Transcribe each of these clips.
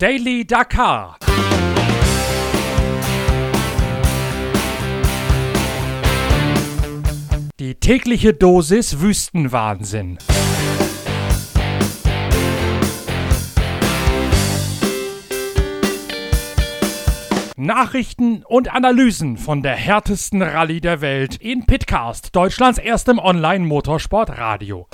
Daily Dakar. Die tägliche Dosis Wüstenwahnsinn. Nachrichten und Analysen von der härtesten Rallye der Welt in Pitcast, Deutschlands erstem Online-Motorsport-Radio.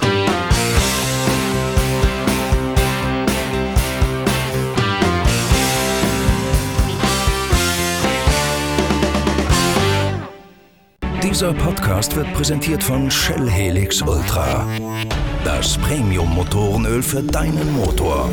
Dieser Podcast wird präsentiert von Shell Helix Ultra. Das Premium-Motorenöl für deinen Motor.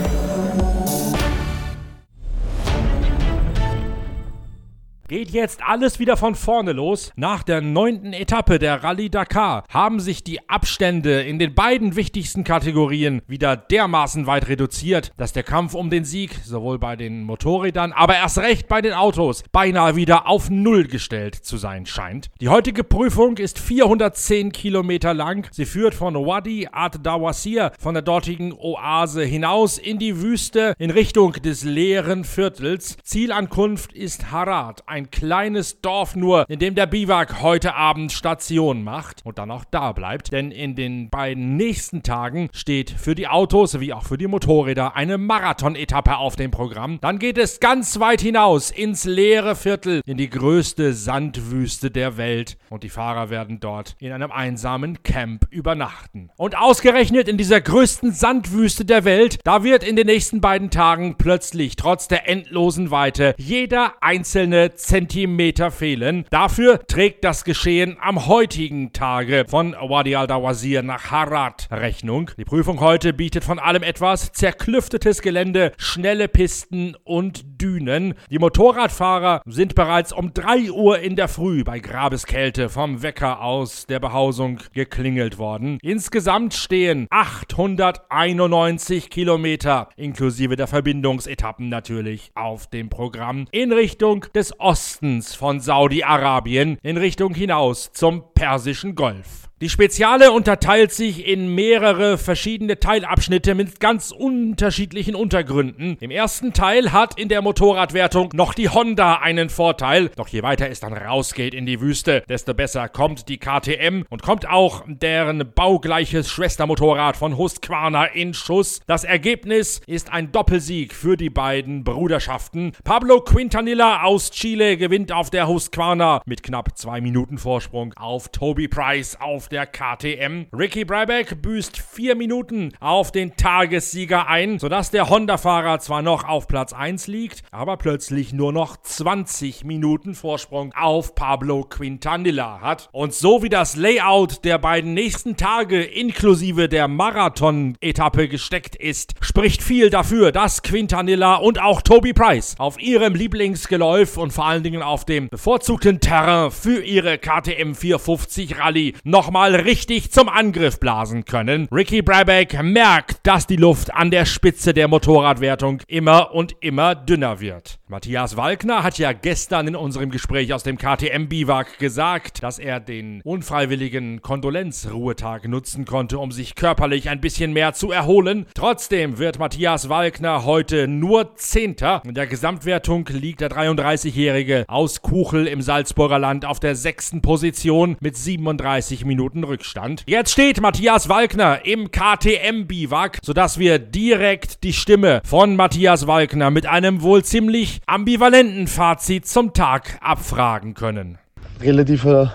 Geht jetzt alles wieder von vorne los. Nach der neunten Etappe der Rallye Dakar haben sich die Abstände in den beiden wichtigsten Kategorien wieder dermaßen weit reduziert, dass der Kampf um den Sieg sowohl bei den Motorrädern, aber erst recht bei den Autos beinahe wieder auf Null gestellt zu sein scheint. Die heutige Prüfung ist 410 Kilometer lang. Sie führt von Wadi Ad Dawasir, von der dortigen Oase hinaus in die Wüste in Richtung des leeren Viertels. Zielankunft ist Harat, ein ein kleines Dorf nur, in dem der Biwak heute Abend Station macht und dann auch da bleibt. Denn in den beiden nächsten Tagen steht für die Autos wie auch für die Motorräder eine Marathon-Etappe auf dem Programm. Dann geht es ganz weit hinaus ins leere Viertel, in die größte Sandwüste der Welt. Und die Fahrer werden dort in einem einsamen Camp übernachten. Und ausgerechnet in dieser größten Sandwüste der Welt, da wird in den nächsten beiden Tagen plötzlich trotz der endlosen Weite jeder einzelne Zentimeter fehlen. Dafür trägt das Geschehen am heutigen Tage von Wadi al-Dawazir nach Harat Rechnung. Die Prüfung heute bietet von allem etwas. Zerklüftetes Gelände, schnelle Pisten und Dünen. Die Motorradfahrer sind bereits um 3 Uhr in der Früh bei Grabeskälte vom Wecker aus der Behausung geklingelt worden. Insgesamt stehen 891 Kilometer, inklusive der Verbindungsetappen natürlich, auf dem Programm in Richtung des Ostens Ostens von Saudi-Arabien in Richtung hinaus zum Persischen Golf. Die Speziale unterteilt sich in mehrere verschiedene Teilabschnitte mit ganz unterschiedlichen Untergründen. Im ersten Teil hat in der Motorradwertung noch die Honda einen Vorteil, doch je weiter es dann rausgeht in die Wüste, desto besser kommt die KTM und kommt auch deren baugleiches Schwestermotorrad von Husqvarna in Schuss. Das Ergebnis ist ein Doppelsieg für die beiden Bruderschaften. Pablo Quintanilla aus Chile gewinnt auf der Husqvarna mit knapp zwei Minuten Vorsprung auf Toby Price auf der KTM. Ricky Brabeck büßt vier Minuten auf den Tagessieger ein, sodass der Honda-Fahrer zwar noch auf Platz 1 liegt, aber plötzlich nur noch 20 Minuten Vorsprung auf Pablo Quintanilla hat. Und so wie das Layout der beiden nächsten Tage inklusive der Marathon-Etappe gesteckt ist, spricht viel dafür, dass Quintanilla und auch Toby Price auf ihrem Lieblingsgeläuf und vor allen Dingen auf dem bevorzugten Terrain für ihre KTM 450 Rallye nochmal mal richtig zum Angriff blasen können. Ricky Brabeck merkt, dass die Luft an der Spitze der Motorradwertung immer und immer dünner wird. Matthias Walkner hat ja gestern in unserem Gespräch aus dem KTM-Biwak gesagt, dass er den unfreiwilligen Kondolenzruhetag nutzen konnte, um sich körperlich ein bisschen mehr zu erholen. Trotzdem wird Matthias Walkner heute nur Zehnter. In der Gesamtwertung liegt der 33-Jährige aus Kuchel im Salzburger Land auf der sechsten Position mit 37 Minuten Rückstand. Jetzt steht Matthias Walkner im KTM-Biwak, sodass wir direkt die Stimme von Matthias Walkner mit einem wohl ziemlich ambivalenten Fazit zum Tag abfragen können. Relativ ein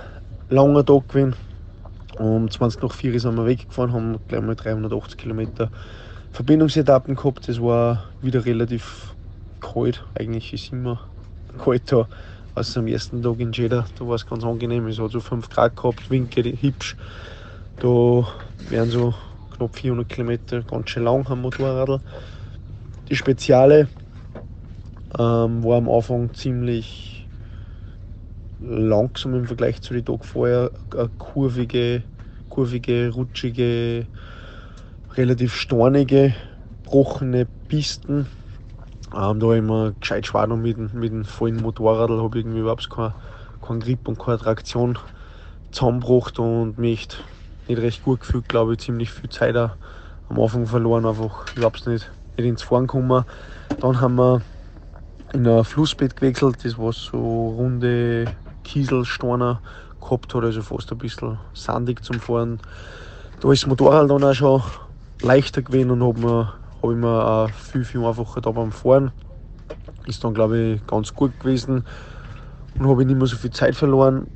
langer Tag gewesen. Um 20 nach 4 sind wir weggefahren, haben gleich mal 380 Kilometer Verbindungsetappen gehabt. Es war wieder relativ kalt. Eigentlich ist immer kalt da außer am ersten Tag in Jeddah, da war es ganz angenehm. Es hat so 5 Grad gehabt, Winke hübsch. Da wären so knapp 400 Kilometer ganz schön lang am Motorrad. Die Speziale ähm, war am Anfang ziemlich langsam im Vergleich zu den Tag vorher. Eine kurvige, kurvige, rutschige, relativ stornige, gebrochene Pisten ähm, da immer gescheit schwer noch mit, mit dem vollen Motorrad, habe irgendwie überhaupt keinen kein Grip und keine Traktion zusammengebracht und mich nicht recht gut gefühlt, glaube ich, ziemlich viel Zeit am Anfang verloren, einfach überhaupt nicht nicht ins Fahren gekommen. Dann haben wir in ein Flussbett gewechselt, das war so runde Kieselsteine gehabt hat, also fast ein bisschen sandig zum Fahren. Da ist das Motorrad dann auch schon leichter gewesen und habe hab ich mir auch viel, viel einfacher da beim Fahren. Ist dann, glaube ich, ganz gut gewesen und habe nicht mehr so viel Zeit verloren.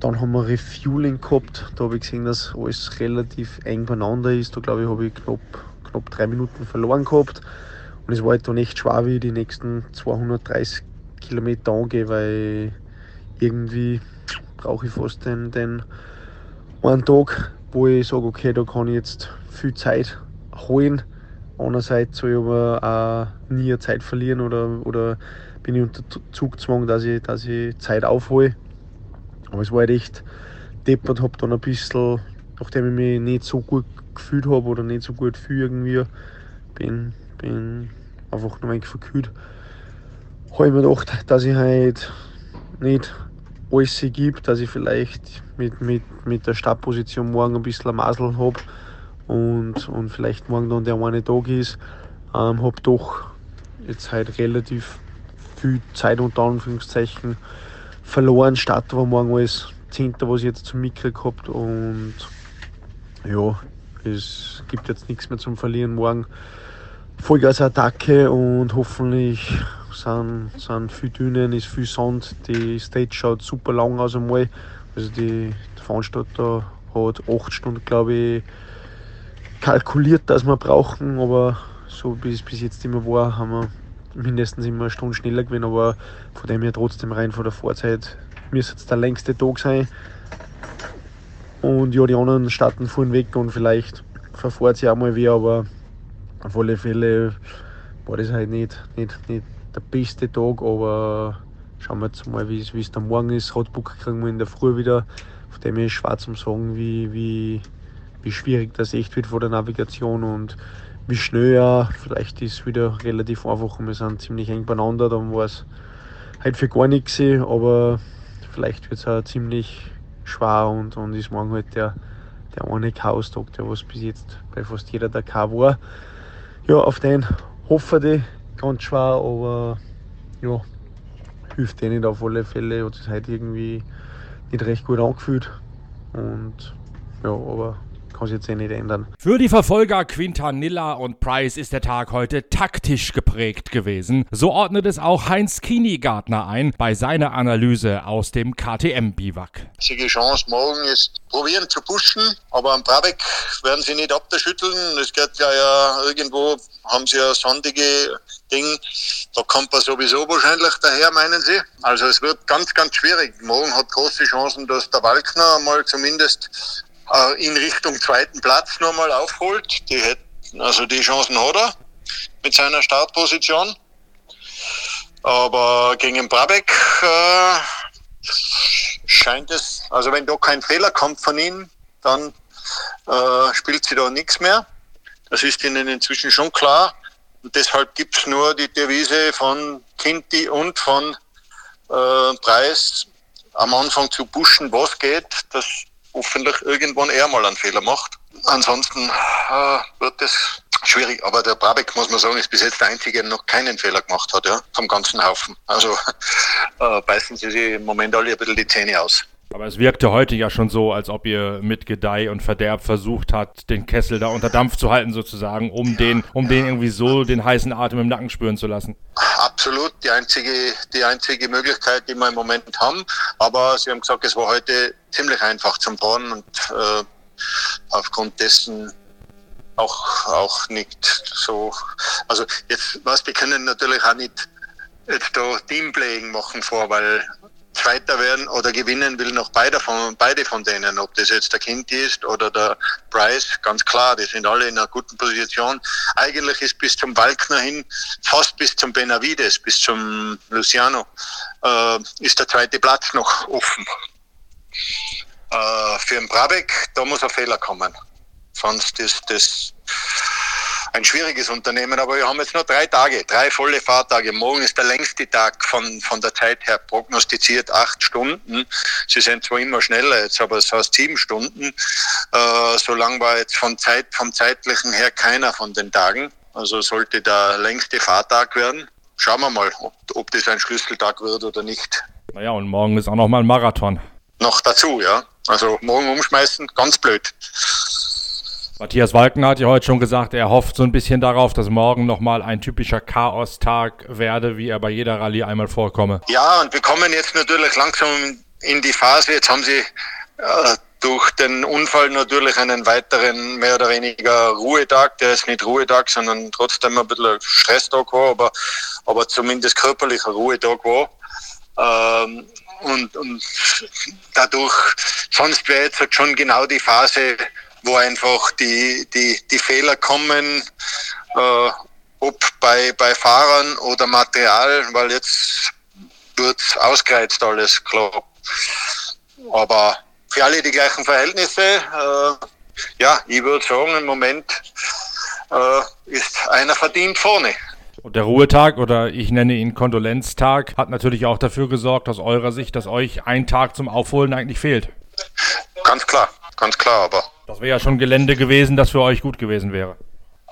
Dann haben wir Refueling gehabt. Da habe ich gesehen, dass alles relativ eng beieinander ist. Da glaube ich, habe ich knapp, knapp drei Minuten verloren gehabt. Und es war halt dann echt schwer, wie ich die nächsten 230 Kilometer angehe, weil irgendwie brauche ich fast den, den einen Tag, wo ich sage, okay, da kann ich jetzt viel Zeit holen. Andererseits soll ich aber auch nie Zeit verlieren oder, oder bin ich unter Zugzwang, dass ich, dass ich Zeit aufhole. Aber es war halt echt deppert, habe dann ein bisschen, nachdem ich mich nicht so gut gefühlt habe oder nicht so gut fühle irgendwie, bin, bin einfach noch ein wenig verkühlt. Habe ich mir gedacht, dass ich halt nicht alles gebe, dass ich vielleicht mit, mit, mit der Startposition morgen ein bisschen Masel habe und, und vielleicht morgen dann der eine Tag ist. Ähm, habe doch jetzt halt relativ viel Zeit unter Anführungszeichen verloren. Start war morgen alles Zehnter, was ich jetzt zum Mikro gehabt und ja, es gibt jetzt nichts mehr zum Verlieren. Morgen Vollgas-Attacke und hoffentlich sind, sind viel Dünen, ist viel Sand. Die Stage schaut super lang aus einmal. Also die, der Veranstalter hat acht Stunden, glaube ich, kalkuliert, dass wir brauchen, aber so wie es bis jetzt immer war, haben wir mindestens immer eine Stunde schneller gewesen, aber von dem her trotzdem rein von der Vorzeit müsste es der längste Tag sein. Und ja, die anderen starten vorhin weg und vielleicht verfahrt sie auch mal wieder, aber auf alle Fälle war das halt nicht, nicht, nicht der beste Tag, aber schauen wir jetzt mal, wie es dann morgen ist. Radbook kriegen wir in der Früh wieder. Von dem ist schwer zu sagen, wie, wie, wie schwierig das echt wird vor der Navigation und wie schnell ja, vielleicht ist es wieder relativ einfach und wir sind ziemlich eng beieinander, dann war es halt für gar nichts, aber vielleicht wird es auch ziemlich schwer und, und ist morgen halt der, der eine Chaos-Tag, der was bis jetzt bei fast jeder der K war. Ja, auf den hoffe ich ganz schwer, aber ja, hilft nicht auf alle Fälle, hat sich halt irgendwie nicht recht gut angefühlt. Und ja, aber kann sich jetzt eh nicht ändern. Für die Verfolger Quintanilla und Price ist der Tag heute taktisch geprägt gewesen. So ordnet es auch Heinz Kinigartner ein bei seiner Analyse aus dem KTM-Biwak. Die Chance morgen ist probieren zu pushen, aber am Brabeck werden sie nicht abschütteln. Es geht ja, ja irgendwo, haben sie ja sandige Ding. Da kommt er sowieso wahrscheinlich daher, meinen Sie? Also es wird ganz, ganz schwierig. Morgen hat große Chancen, dass der Walkner mal zumindest äh, in Richtung zweiten Platz nochmal aufholt. Die hätten, also die Chancen hat er mit seiner Startposition. Aber gegen Brabeck äh, scheint es, also wenn da kein Fehler kommt von ihm, dann äh, spielt sie da nichts mehr. Das ist ihnen inzwischen schon klar. Und deshalb gibt es nur die Devise von Kinti und von äh, Preis am Anfang zu pushen, was geht, dass hoffentlich irgendwann er mal einen Fehler macht. Ansonsten äh, wird es schwierig. Aber der Brabeck, muss man sagen, ist bis jetzt der Einzige, der noch keinen Fehler gemacht hat, ja, vom ganzen Haufen. Also äh, beißen sie sich im Moment alle ein bisschen die Zähne aus. Aber es wirkte heute ja schon so, als ob ihr mit Gedeih und Verderb versucht habt, den Kessel da unter Dampf zu halten sozusagen, um ja, den, um ja. den irgendwie so den heißen Atem im Nacken spüren zu lassen. Absolut, die einzige, die einzige Möglichkeit, die wir im Moment haben. Aber Sie haben gesagt, es war heute ziemlich einfach zum Fahren und äh, aufgrund dessen auch, auch nicht so. Also jetzt, was wir können natürlich auch nicht jetzt da Teamplaying machen vor, weil Zweiter werden oder gewinnen will noch beide von, beide von denen, ob das jetzt der Kind ist oder der Bryce, ganz klar, die sind alle in einer guten Position. Eigentlich ist bis zum Walkner hin, fast bis zum Benavides, bis zum Luciano, äh, ist der zweite Platz noch offen. Äh, für den Brabeck, da muss ein Fehler kommen. Sonst ist das ein schwieriges Unternehmen, aber wir haben jetzt nur drei Tage, drei volle Fahrtage. Morgen ist der längste Tag von, von der Zeit her prognostiziert, acht Stunden. Sie sind zwar immer schneller jetzt, aber es heißt sieben Stunden. Äh, so lang war jetzt von Zeit, vom zeitlichen her keiner von den Tagen. Also sollte der längste Fahrtag werden. Schauen wir mal, ob, ob das ein Schlüsseltag wird oder nicht. Naja, und morgen ist auch noch mal ein Marathon. Noch dazu, ja. Also morgen umschmeißen, ganz blöd. Matthias Walken hat ja heute schon gesagt, er hofft so ein bisschen darauf, dass morgen nochmal ein typischer Chaos-Tag werde, wie er bei jeder Rallye einmal vorkomme. Ja, und wir kommen jetzt natürlich langsam in die Phase. Jetzt haben sie äh, durch den Unfall natürlich einen weiteren mehr oder weniger Ruhetag. Der ist nicht Ruhetag, sondern trotzdem ein bisschen Stresstag war, aber, aber zumindest körperlicher Ruhetag war. Ähm, und, und dadurch, sonst wäre jetzt halt schon genau die Phase, wo einfach die, die, die Fehler kommen, äh, ob bei, bei Fahrern oder Material, weil jetzt wird ausgereizt alles, klar. Aber für alle die gleichen Verhältnisse, äh, ja, ich würde sagen, im Moment äh, ist einer verdient vorne. Und der Ruhetag oder ich nenne ihn Kondolenztag hat natürlich auch dafür gesorgt, aus eurer Sicht, dass euch ein Tag zum Aufholen eigentlich fehlt. Ganz klar, ganz klar, aber. Das wäre ja schon Gelände gewesen, das für euch gut gewesen wäre.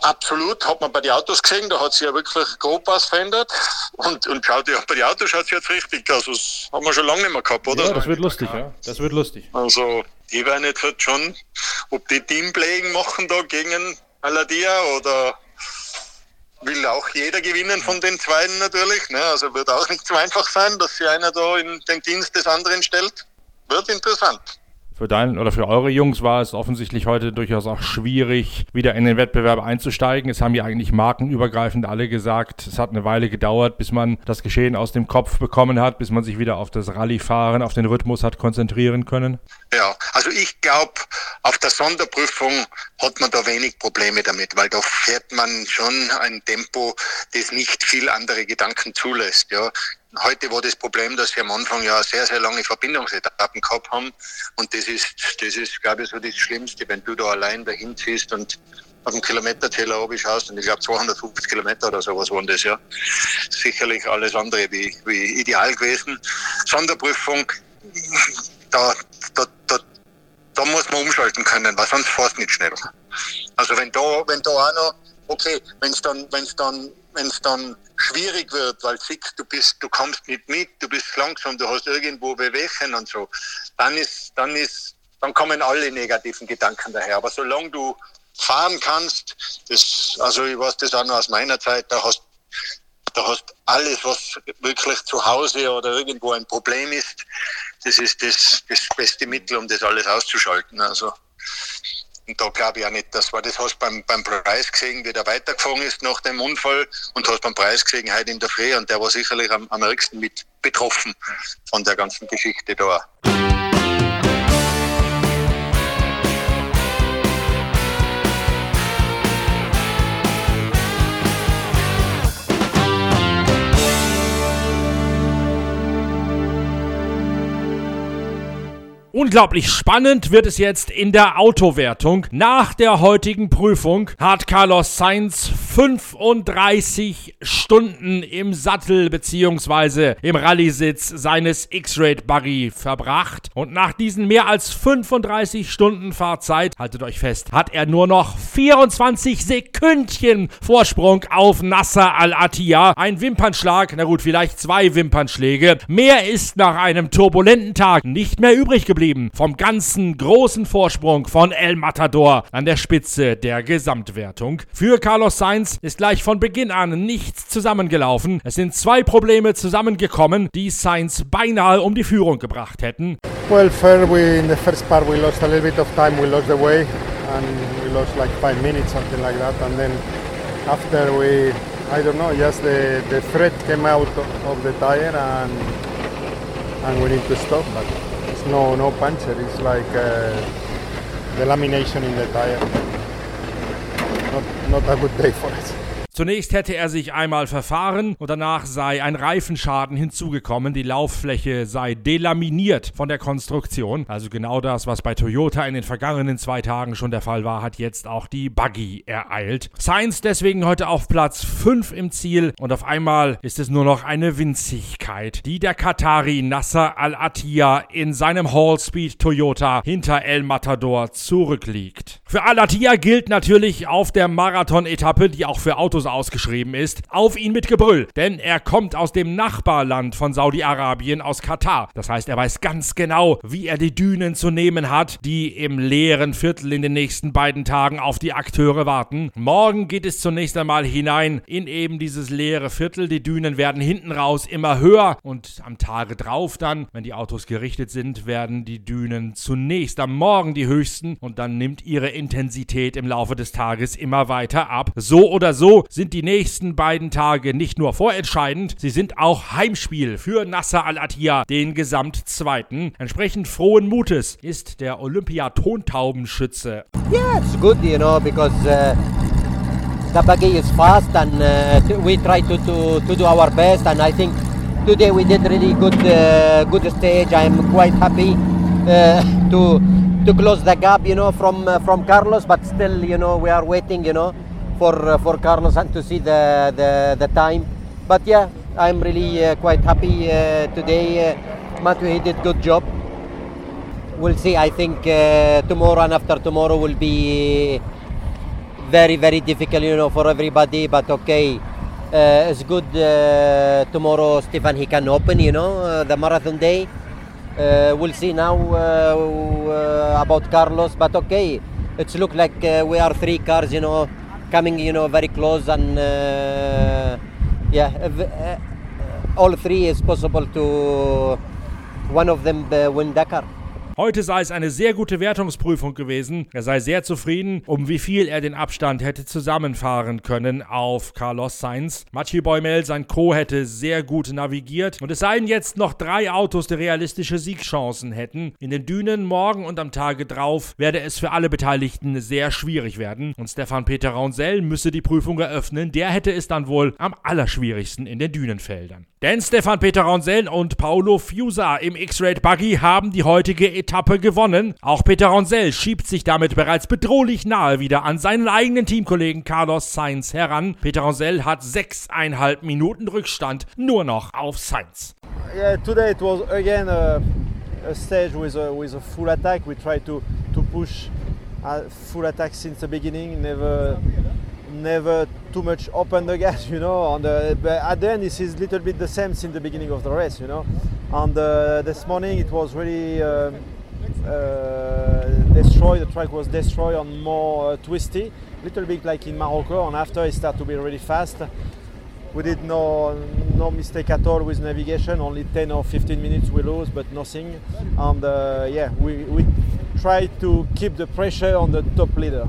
Absolut, hat man bei den Autos gesehen, da hat sich ja wirklich grob was verändert. Und, und schaut ja, bei den Autos schaut es jetzt richtig aus. Das haben wir schon lange nicht mehr gehabt, oder? Ja, das wird lustig, ja. Das wird lustig. Also, die werden jetzt halt schon, ob die Teamplaying machen da gegen Aladia oder will auch jeder gewinnen von den Zweien natürlich. Ne? Also wird auch nicht so einfach sein, dass sich einer da in den Dienst des anderen stellt. Wird interessant. Für deinen oder für eure Jungs war es offensichtlich heute durchaus auch schwierig, wieder in den Wettbewerb einzusteigen. Es haben ja eigentlich markenübergreifend alle gesagt, es hat eine Weile gedauert, bis man das Geschehen aus dem Kopf bekommen hat, bis man sich wieder auf das Rallyefahren, auf den Rhythmus hat konzentrieren können. Ja, also ich glaube, auf der Sonderprüfung hat man da wenig Probleme damit, weil da fährt man schon ein Tempo, das nicht viel andere Gedanken zulässt. Ja, Heute war das Problem, dass wir am Anfang ja sehr, sehr lange Verbindungsetappen gehabt haben. Und das ist, das ist, glaube ich, so das Schlimmste, wenn du da allein dahin ziehst und auf den Kilometerzähler schaust. Und ich glaube, 250 Kilometer oder sowas waren das, ja. Sicherlich alles andere wie, wie ideal gewesen. Sonderprüfung, da, da, da, da muss man umschalten können, weil sonst fährst du nicht schnell. Also wenn da, wenn da auch noch, okay, wenn es dann, wenn es dann wenn es dann schwierig wird, weil siehst, du bist, du kommst nicht mit, du bist langsam, du hast irgendwo Bewegungen und so, dann ist, dann ist, dann kommen alle negativen Gedanken daher. Aber solange du fahren kannst, das, also ich weiß das auch noch aus meiner Zeit, da hast da hast alles, was wirklich zu Hause oder irgendwo ein Problem ist, das ist das, das beste Mittel, um das alles auszuschalten. Also und da glaube ich auch nicht, dass war das hast beim, beim Preis gesehen, wie der weitergefahren ist nach dem Unfall und hast beim Preis gesehen heute in der Früh und der war sicherlich am, am ärgsten mit betroffen von der ganzen Geschichte da. Unglaublich spannend wird es jetzt in der Autowertung. Nach der heutigen Prüfung hat Carlos Sainz 35 Stunden im Sattel bzw. im Rallye-Sitz seines X-Raid Buggy verbracht. Und nach diesen mehr als 35 Stunden Fahrzeit, haltet euch fest, hat er nur noch 24 Sekündchen Vorsprung auf Nasser Al-Attiyah. Ein Wimpernschlag, na gut, vielleicht zwei Wimpernschläge. Mehr ist nach einem turbulenten Tag nicht mehr übrig geblieben geblieben vom ganzen großen Vorsprung von El Matador an der Spitze der Gesamtwertung. Für Carlos Sainz ist gleich von Beginn an nichts zusammengelaufen. Es sind zwei Probleme zusammengekommen, die Sainz beinahe um die Führung gebracht hätten. Well, fair, we, in the first part we lost a little bit of time, we lost the way and we lost like five minutes, something like that. And then after we, I don't know, just the, the thread came out of the tire and, and we need to stop. But no no puncture. It's like uh, the lamination in the tire. Not, not a good day for us. Zunächst hätte er sich einmal verfahren und danach sei ein Reifenschaden hinzugekommen. Die Lauffläche sei delaminiert von der Konstruktion. Also genau das, was bei Toyota in den vergangenen zwei Tagen schon der Fall war, hat jetzt auch die Buggy ereilt. Sainz deswegen heute auf Platz 5 im Ziel und auf einmal ist es nur noch eine Winzigkeit, die der Katari Nasser Al-Attiyah in seinem Hall-Speed Toyota hinter El Matador zurückliegt. Für Al-Attiyah gilt natürlich auf der Marathon-Etappe, die auch für Autos ausgeschrieben ist, auf ihn mit Gebrüll, denn er kommt aus dem Nachbarland von Saudi-Arabien, aus Katar. Das heißt, er weiß ganz genau, wie er die Dünen zu nehmen hat, die im leeren Viertel in den nächsten beiden Tagen auf die Akteure warten. Morgen geht es zunächst einmal hinein in eben dieses leere Viertel. Die Dünen werden hinten raus immer höher und am Tage drauf dann, wenn die Autos gerichtet sind, werden die Dünen zunächst am Morgen die höchsten und dann nimmt ihre Intensität im Laufe des Tages immer weiter ab. So oder so sind die nächsten beiden Tage nicht nur vorentscheidend, sie sind auch Heimspiel für Nasser Al-Attiyah, den Gesamtzweiten. Entsprechend frohen Mutes ist der Olympia-Tontaubenschütze. Yeah, it's good, you know, because uh, buggy is fast and uh, we try to, to, to do our best. And I think today we did really good, uh, good stage. I'm quite happy uh, to to close the gap, you know, from uh, from Carlos. But still, you know, we are waiting, you know, for uh, for Carlos and to see the, the the time. But yeah, I'm really uh, quite happy uh, today. Matthew, he did good job. We'll see. I think tomorrow and after tomorrow will be very very difficult, you know, for everybody. But okay, uh, it's good. Uh, tomorrow, Stefan, he can open, you know, uh, the marathon day. We'll see now about Carlos, but okay, it's look like we are three cars, you know, coming, you know, very close, and uh, yeah, if, uh, all three is possible to one of them uh, win Dakar. Heute sei es eine sehr gute Wertungsprüfung gewesen. Er sei sehr zufrieden, um wie viel er den Abstand hätte zusammenfahren können auf Carlos Sainz. Mathieu Boimel, sein Co. hätte sehr gut navigiert. Und es seien jetzt noch drei Autos, die realistische Siegchancen hätten. In den Dünen morgen und am Tage drauf werde es für alle Beteiligten sehr schwierig werden. Und Stefan Peter Raunsell müsse die Prüfung eröffnen. Der hätte es dann wohl am allerschwierigsten in den Dünenfeldern. Denn Stefan Peter Raunsell und Paulo Fiusa im X-Raid Buggy haben die heutige Etappe gewonnen. Auch Peter Raunsell schiebt sich damit bereits bedrohlich nahe wieder an seinen eigenen Teamkollegen Carlos Sainz heran. Peter Raunsell hat sechseinhalb Minuten Rückstand nur noch auf Sainz. Yeah, today it was again a, a stage with a, with a full attack. We tried to, to push full attack since the beginning, never never too much open the gas, you know. On the, but at the end, this is a little bit the same since the beginning of the race, you know. And uh, this morning it was really um, destroyed. The track was destroyed and more uh, twisty, little bit like in Morocco. And after it started to be really fast. We did no no mistake at all with navigation. Only 10 or 15 minutes we lose, but nothing. And uh, yeah, we we try to keep the pressure on the top leader.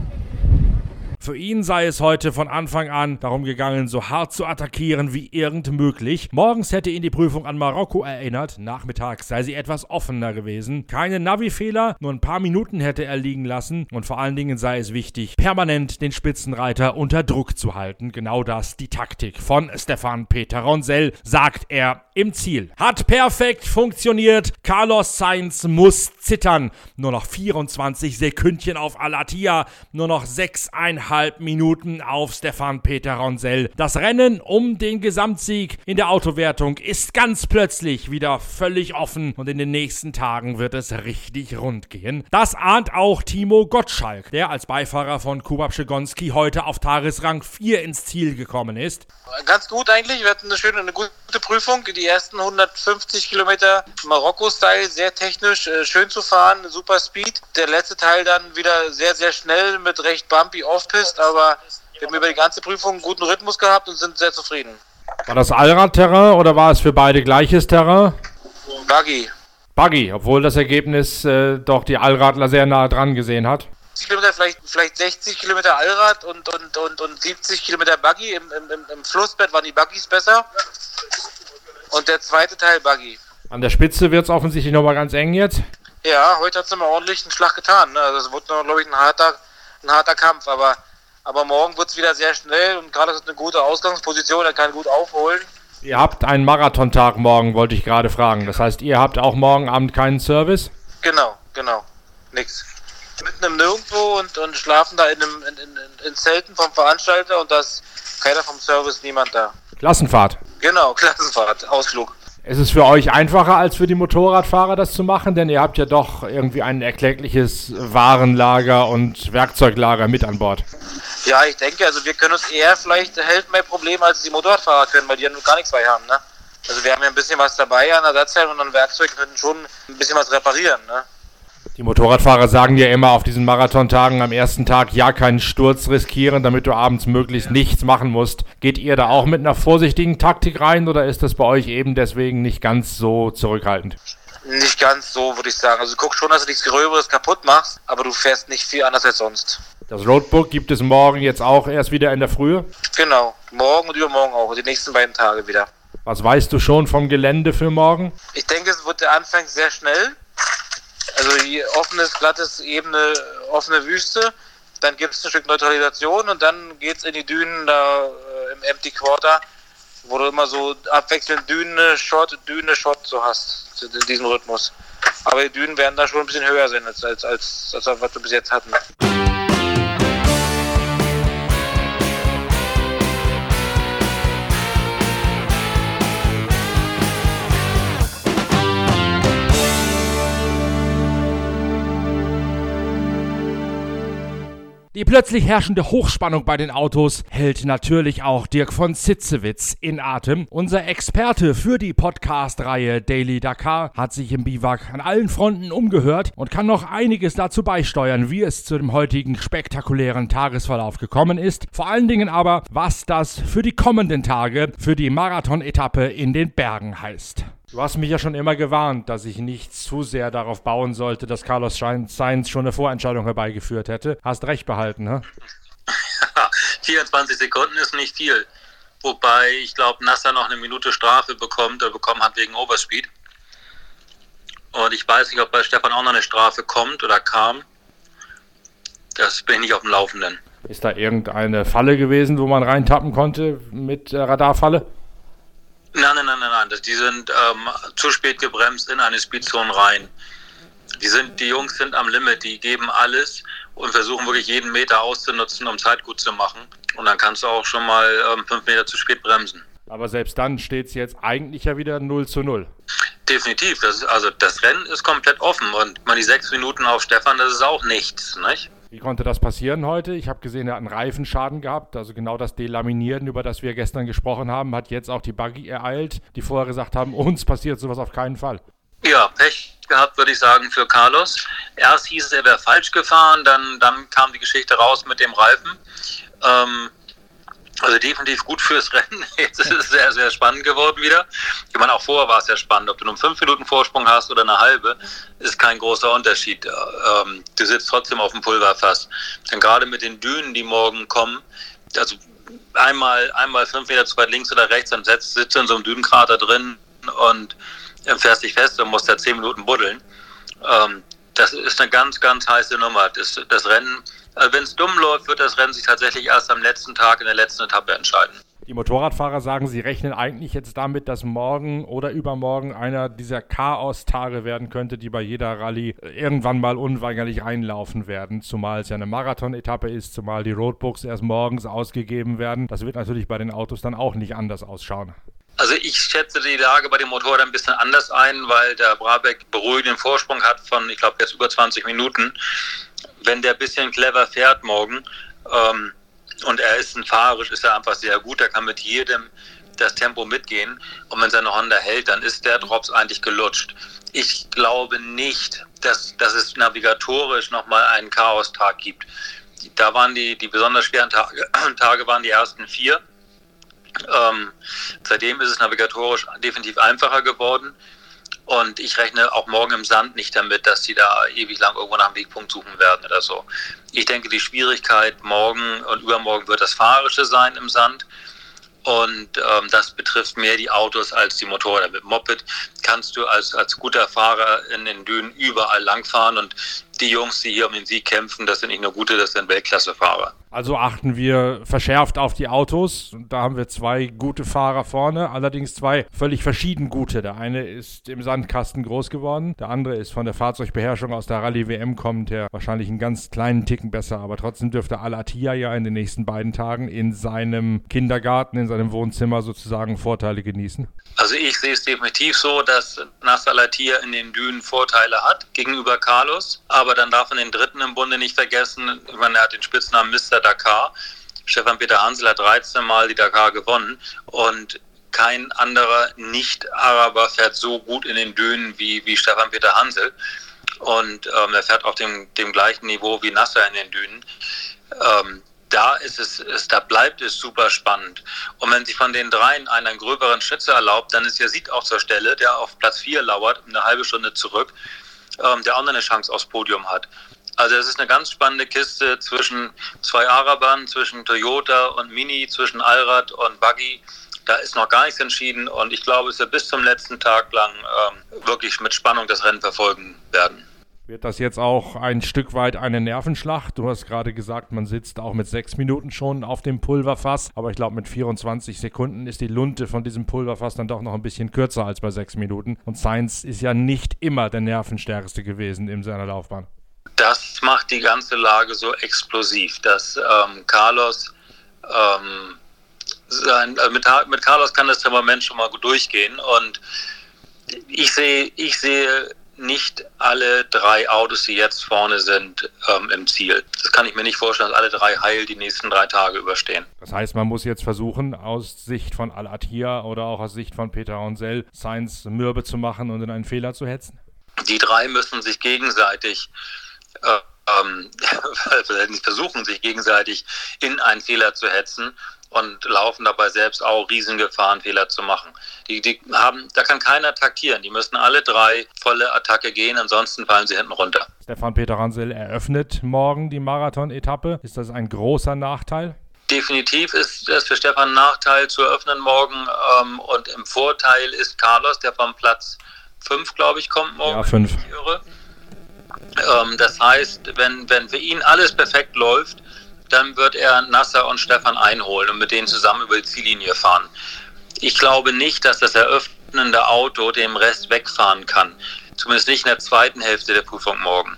Für ihn sei es heute von Anfang an darum gegangen, so hart zu attackieren wie irgend möglich. Morgens hätte ihn die Prüfung an Marokko erinnert, nachmittags sei sie etwas offener gewesen. Keine Navi-Fehler, nur ein paar Minuten hätte er liegen lassen und vor allen Dingen sei es wichtig, permanent den Spitzenreiter unter Druck zu halten. Genau das die Taktik von Stefan Peter Ronsell, sagt er im Ziel. Hat perfekt funktioniert. Carlos Sainz muss zittern. Nur noch 24 Sekündchen auf Alatia, nur noch 6,5 Minuten auf Stefan Peter Ronsell. Das Rennen um den Gesamtsieg in der Autowertung ist ganz plötzlich wieder völlig offen und in den nächsten Tagen wird es richtig rund gehen. Das ahnt auch Timo Gottschalk, der als Beifahrer von Kubab Schigonski heute auf Tagesrang 4 ins Ziel gekommen ist. Ganz gut eigentlich. Wir hatten eine schöne, eine gute Prüfung. Die ersten 150 Kilometer Marokko-Style, sehr technisch, äh, schön zu fahren, super Speed. Der letzte Teil dann wieder sehr, sehr schnell mit recht bumpy Off-Pist, aber wir haben über die ganze Prüfung einen guten Rhythmus gehabt und sind sehr zufrieden. War das Allrad-Terrain oder war es für beide gleiches Terrain? Buggy. Buggy, obwohl das Ergebnis äh, doch die Allradler sehr nah dran gesehen hat. 70 Kilometer, vielleicht, vielleicht 60 Kilometer Allrad und, und, und, und 70 Kilometer Buggy. Im, im, Im Flussbett waren die Buggys besser. Und der zweite Teil Buggy. An der Spitze wird es offensichtlich nochmal ganz eng jetzt. Ja, heute hat es nochmal ordentlich einen Schlag getan. Ne? Also es wurde glaube ich, ein harter, ein harter Kampf. Aber Aber morgen wird es wieder sehr schnell und gerade ist eine gute Ausgangsposition, er kann gut aufholen. Ihr habt einen Marathontag morgen, wollte ich gerade fragen. Das heißt, ihr habt auch morgen Abend keinen Service? Genau, genau. Nix. Mitten im Nirgendwo und, und schlafen da in, einem, in, in, in Zelten vom Veranstalter und da ist keiner vom Service, niemand da. Klassenfahrt. Genau, Klassenfahrt, Ausflug. Ist es für euch einfacher als für die Motorradfahrer das zu machen? Denn ihr habt ja doch irgendwie ein erkleckliches Warenlager und Werkzeuglager mit an Bord. Ja, ich denke, also wir können uns eher vielleicht helfen bei Problemen, als die Motorradfahrer können, weil die ja nur gar nichts bei haben, ne? Also wir haben ja ein bisschen was dabei an Ersatzteilen und an Werkzeug können schon ein bisschen was reparieren, ne? Die Motorradfahrer sagen ja immer auf diesen Marathontagen am ersten Tag ja keinen Sturz riskieren, damit du abends möglichst nichts machen musst. Geht ihr da auch mit einer vorsichtigen Taktik rein oder ist das bei euch eben deswegen nicht ganz so zurückhaltend? Nicht ganz so, würde ich sagen. Also du guckst schon, dass du nichts Gröberes kaputt machst, aber du fährst nicht viel anders als sonst. Das Roadbook gibt es morgen jetzt auch erst wieder in der Frühe? Genau, morgen und übermorgen auch, die nächsten beiden Tage wieder. Was weißt du schon vom Gelände für morgen? Ich denke, es wird der Anfang sehr schnell. Also offenes, glattes, ebene, offene Wüste. Dann gibt es ein Stück Neutralisation und dann geht es in die Dünen da äh, im Empty Quarter, wo du immer so abwechselnd Düne, Shot, Düne, Shot so hast, in diesem Rhythmus. Aber die Dünen werden da schon ein bisschen höher sein, als, als, als, als was wir bis jetzt hatten. Die plötzlich herrschende Hochspannung bei den Autos hält natürlich auch Dirk von Sitzewitz in Atem. Unser Experte für die Podcast-Reihe Daily Dakar hat sich im Biwak an allen Fronten umgehört und kann noch einiges dazu beisteuern, wie es zu dem heutigen spektakulären Tagesverlauf gekommen ist. Vor allen Dingen aber, was das für die kommenden Tage für die Marathon-Etappe in den Bergen heißt. Du hast mich ja schon immer gewarnt, dass ich nicht zu sehr darauf bauen sollte, dass Carlos Sainz schon eine Vorentscheidung herbeigeführt hätte. Hast recht behalten, ne? 24 Sekunden ist nicht viel. Wobei ich glaube, Nasser noch eine Minute Strafe bekommt oder bekommen hat wegen Overspeed. Und ich weiß nicht, ob bei Stefan auch noch eine Strafe kommt oder kam. Das bin ich nicht auf dem Laufenden. Ist da irgendeine Falle gewesen, wo man reintappen konnte mit äh, Radarfalle? Nein, nein, nein, nein, nein. Die sind ähm, zu spät gebremst in eine Speedzone rein. Die, sind, die Jungs sind am Limit, die geben alles und versuchen wirklich jeden Meter auszunutzen, um Zeit gut zu machen. Und dann kannst du auch schon mal ähm, fünf Meter zu spät bremsen. Aber selbst dann steht es jetzt eigentlich ja wieder 0 zu 0. Definitiv. Das ist, also das Rennen ist komplett offen und man die sechs Minuten auf Stefan, das ist auch nichts, nicht? Wie konnte das passieren heute? Ich habe gesehen, er hat einen Reifenschaden gehabt. Also genau das Delaminieren, über das wir gestern gesprochen haben, hat jetzt auch die Buggy ereilt, die vorher gesagt haben, uns passiert sowas auf keinen Fall. Ja, Pech gehabt, würde ich sagen, für Carlos. Erst hieß es, er wäre falsch gefahren, dann, dann kam die Geschichte raus mit dem Reifen. Ähm, also definitiv gut fürs Rennen. Jetzt ist es sehr, sehr spannend geworden wieder. Ich meine, auch vorher war es ja spannend. Ob du nur fünf Minuten Vorsprung hast oder eine halbe, ist kein großer Unterschied. Ähm, du sitzt trotzdem auf dem Pulverfass. Denn gerade mit den Dünen, die morgen kommen, also einmal, einmal fünf Meter zu weit links oder rechts, dann sitzt, du in so einem Dünenkrater drin und fährst dich fest und musst da zehn Minuten buddeln. Ähm, das ist eine ganz, ganz heiße Nummer. Das, das Rennen wenn es dumm läuft, wird das Rennen sich tatsächlich erst am letzten Tag in der letzten Etappe entscheiden. Die Motorradfahrer sagen, sie rechnen eigentlich jetzt damit, dass morgen oder übermorgen einer dieser Chaos-Tage werden könnte, die bei jeder Rallye irgendwann mal unweigerlich einlaufen werden. Zumal es ja eine Marathon-Etappe ist, zumal die Roadbooks erst morgens ausgegeben werden. Das wird natürlich bei den Autos dann auch nicht anders ausschauen. Also ich schätze die Lage bei dem Motorrad ein bisschen anders ein, weil der Brabeck beruhigenden Vorsprung hat von, ich glaube, jetzt über 20 Minuten wenn der bisschen clever fährt morgen ähm, und er ist ein fahrerisch, ist er einfach sehr gut, er kann mit jedem das Tempo mitgehen und wenn seine Honda hält, dann ist der Drops eigentlich gelutscht. Ich glaube nicht, dass, dass es navigatorisch nochmal einen Chaos-Tag gibt. Da waren die, die besonders schweren Tage, Tage waren die ersten vier. Ähm, seitdem ist es navigatorisch definitiv einfacher geworden. Und ich rechne auch morgen im Sand nicht damit, dass die da ewig lang irgendwo nach einem Wegpunkt suchen werden oder so. Ich denke, die Schwierigkeit morgen und übermorgen wird das Fahrische sein im Sand. Und ähm, das betrifft mehr die Autos als die Motorräder. Mit Moped kannst du als, als guter Fahrer in den Dünen überall langfahren und die Jungs, die hier um den Sieg kämpfen, das sind nicht nur gute, das sind Weltklassefahrer. Also achten wir verschärft auf die Autos. Da haben wir zwei gute Fahrer vorne, allerdings zwei völlig verschieden gute. Der eine ist im Sandkasten groß geworden, der andere ist von der Fahrzeugbeherrschung aus der Rallye WM kommt, der wahrscheinlich einen ganz kleinen Ticken besser, aber trotzdem dürfte Alatia ja in den nächsten beiden Tagen in seinem Kindergarten, in seinem Wohnzimmer sozusagen Vorteile genießen. Also ich sehe es definitiv so, dass Nasser Alatia in den Dünen Vorteile hat gegenüber Carlos, aber dann darf man den dritten im Bunde nicht vergessen. Er hat den Spitznamen Mr. Dakar. Stefan Peter Hansel hat 13 Mal die Dakar gewonnen und kein anderer Nicht-Araber fährt so gut in den Dünen wie, wie Stefan Peter Hansel. Und ähm, er fährt auf dem, dem gleichen Niveau wie Nasser in den Dünen. Ähm, da ist es, es, da bleibt es super spannend. Und wenn sich von den dreien einen gröberen Schütze erlaubt, dann ist Yazid auch zur Stelle, der auf Platz 4 lauert, eine halbe Stunde zurück, ähm, der auch noch eine Chance aufs Podium hat. Also es ist eine ganz spannende Kiste zwischen zwei Arabern, zwischen Toyota und Mini, zwischen Allrad und Buggy. Da ist noch gar nichts entschieden und ich glaube, dass wir bis zum letzten Tag lang ähm, wirklich mit Spannung das Rennen verfolgen werden. Wird das jetzt auch ein Stück weit eine Nervenschlacht? Du hast gerade gesagt, man sitzt auch mit sechs Minuten schon auf dem Pulverfass, aber ich glaube, mit 24 Sekunden ist die Lunte von diesem Pulverfass dann doch noch ein bisschen kürzer als bei sechs Minuten. Und Sainz ist ja nicht immer der nervenstärkste gewesen in seiner Laufbahn das macht die ganze Lage so explosiv, dass ähm, Carlos ähm, sein, äh, mit, mit, Carlos kann das Moment schon mal gut durchgehen und ich sehe, ich sehe nicht alle drei Autos, die jetzt vorne sind, ähm, im Ziel. Das kann ich mir nicht vorstellen, dass alle drei heil die nächsten drei Tage überstehen. Das heißt, man muss jetzt versuchen, aus Sicht von Al-Attiyah oder auch aus Sicht von Peter Honsel, Sainz mürbe zu machen und in einen Fehler zu hetzen? Die drei müssen sich gegenseitig ähm, nicht versuchen, sich gegenseitig in einen Fehler zu hetzen und laufen dabei selbst auch Riesengefahren, Fehler zu machen. Die, die haben, da kann keiner taktieren. Die müssen alle drei volle Attacke gehen, ansonsten fallen sie hinten runter. Stefan Peter Ransel eröffnet morgen die Marathon-Etappe. Ist das ein großer Nachteil? Definitiv ist es für Stefan ein Nachteil zu eröffnen morgen. Ähm, und im Vorteil ist Carlos, der vom Platz 5, glaube ich, kommt morgen. Ja, 5. Ähm, das heißt, wenn, wenn für ihn alles perfekt läuft, dann wird er Nasser und Stefan einholen und mit denen zusammen über die Ziellinie fahren. Ich glaube nicht, dass das eröffnende Auto dem Rest wegfahren kann. Zumindest nicht in der zweiten Hälfte der Prüfung morgen.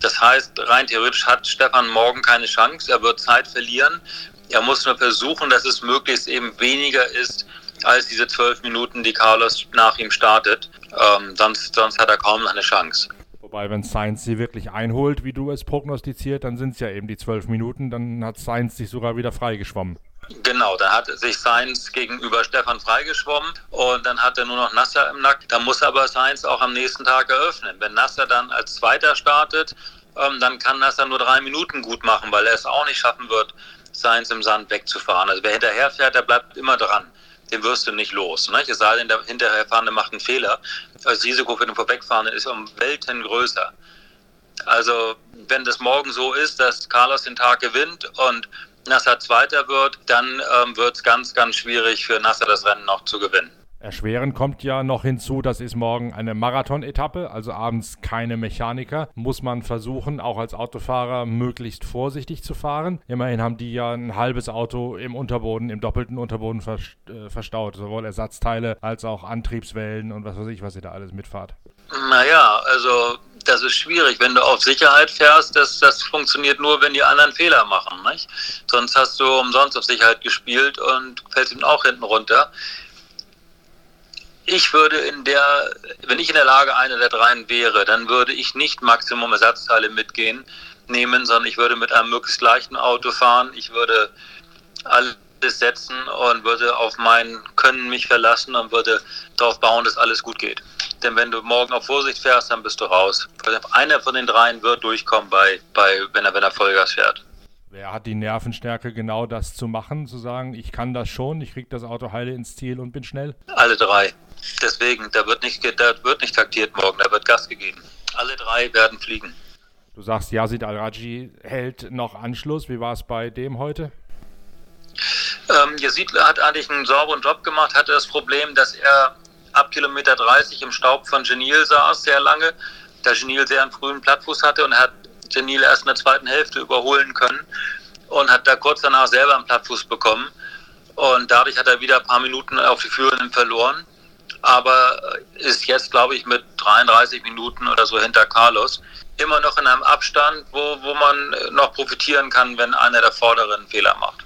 Das heißt, rein theoretisch hat Stefan morgen keine Chance. Er wird Zeit verlieren. Er muss nur versuchen, dass es möglichst eben weniger ist als diese zwölf Minuten, die Carlos nach ihm startet. Ähm, sonst, sonst hat er kaum eine Chance. Wobei, wenn Sainz sie wirklich einholt, wie du es prognostiziert, dann sind es ja eben die zwölf Minuten, dann hat Sainz sich sogar wieder freigeschwommen. Genau, dann hat sich Sainz gegenüber Stefan freigeschwommen und dann hat er nur noch Nasser im Nacken. Da muss aber Sainz auch am nächsten Tag eröffnen. Wenn Nasser dann als Zweiter startet, ähm, dann kann Nasser nur drei Minuten gut machen, weil er es auch nicht schaffen wird, Sainz im Sand wegzufahren. Also wer hinterher fährt, der bleibt immer dran den wirst du nicht los. Ne? Es sei denn, der Hinterherfahrende macht einen Fehler. Das Risiko für den Vorwegfahrenden ist um Welten größer. Also, wenn das morgen so ist, dass Carlos den Tag gewinnt und Nasser Zweiter wird, dann ähm, wird es ganz, ganz schwierig für Nasser das Rennen noch zu gewinnen. Erschweren kommt ja noch hinzu, das ist morgen eine Marathon-Etappe, also abends keine Mechaniker. Muss man versuchen, auch als Autofahrer möglichst vorsichtig zu fahren. Immerhin haben die ja ein halbes Auto im Unterboden, im doppelten Unterboden äh, verstaut. Sowohl Ersatzteile als auch Antriebswellen und was weiß ich, was ihr da alles mitfahrt. Naja, also das ist schwierig. Wenn du auf Sicherheit fährst, das, das funktioniert nur, wenn die anderen Fehler machen. Nicht? Sonst hast du umsonst auf Sicherheit gespielt und fällst ihm auch hinten runter ich würde in der, wenn ich in der Lage einer der dreien wäre, dann würde ich nicht Maximum Ersatzteile mitgehen, nehmen, sondern ich würde mit einem möglichst leichten Auto fahren. Ich würde alles setzen und würde auf mein Können mich verlassen und würde darauf bauen, dass alles gut geht. Denn wenn du morgen auf Vorsicht fährst, dann bist du raus. Einer von den dreien wird durchkommen, bei, bei, wenn, er, wenn er Vollgas fährt. Wer hat die Nervenstärke, genau das zu machen, zu sagen, ich kann das schon, ich kriege das Auto heile ins Ziel und bin schnell? Alle drei. Deswegen, da wird nicht, da wird nicht taktiert morgen, da wird Gas gegeben. Alle drei werden fliegen. Du sagst, Yazid Al-Raji hält noch Anschluss. Wie war es bei dem heute? Ähm, Yazid hat eigentlich einen sauberen Job gemacht, hatte das Problem, dass er ab Kilometer 30 im Staub von Genil saß, sehr lange. da Genil sehr einen frühen Plattfuß hatte und hat Genil erst in der zweiten Hälfte überholen können und hat da kurz danach selber einen Plattfuß bekommen. Und dadurch hat er wieder ein paar Minuten auf die Führenden verloren. Aber ist jetzt, glaube ich, mit 33 Minuten oder so hinter Carlos immer noch in einem Abstand, wo, wo man noch profitieren kann, wenn einer der Vorderen Fehler macht.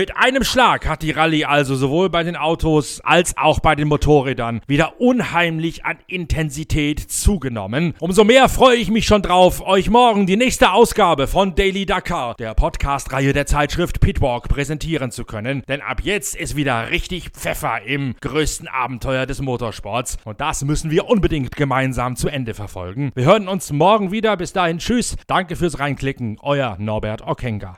Mit einem Schlag hat die Rallye also sowohl bei den Autos als auch bei den Motorrädern wieder unheimlich an Intensität zugenommen. Umso mehr freue ich mich schon drauf, euch morgen die nächste Ausgabe von Daily Dakar, der Podcast-Reihe der Zeitschrift Pitwalk, präsentieren zu können. Denn ab jetzt ist wieder richtig Pfeffer im größten Abenteuer des Motorsports. Und das müssen wir unbedingt gemeinsam zu Ende verfolgen. Wir hören uns morgen wieder. Bis dahin, tschüss. Danke fürs Reinklicken. Euer Norbert Okenga.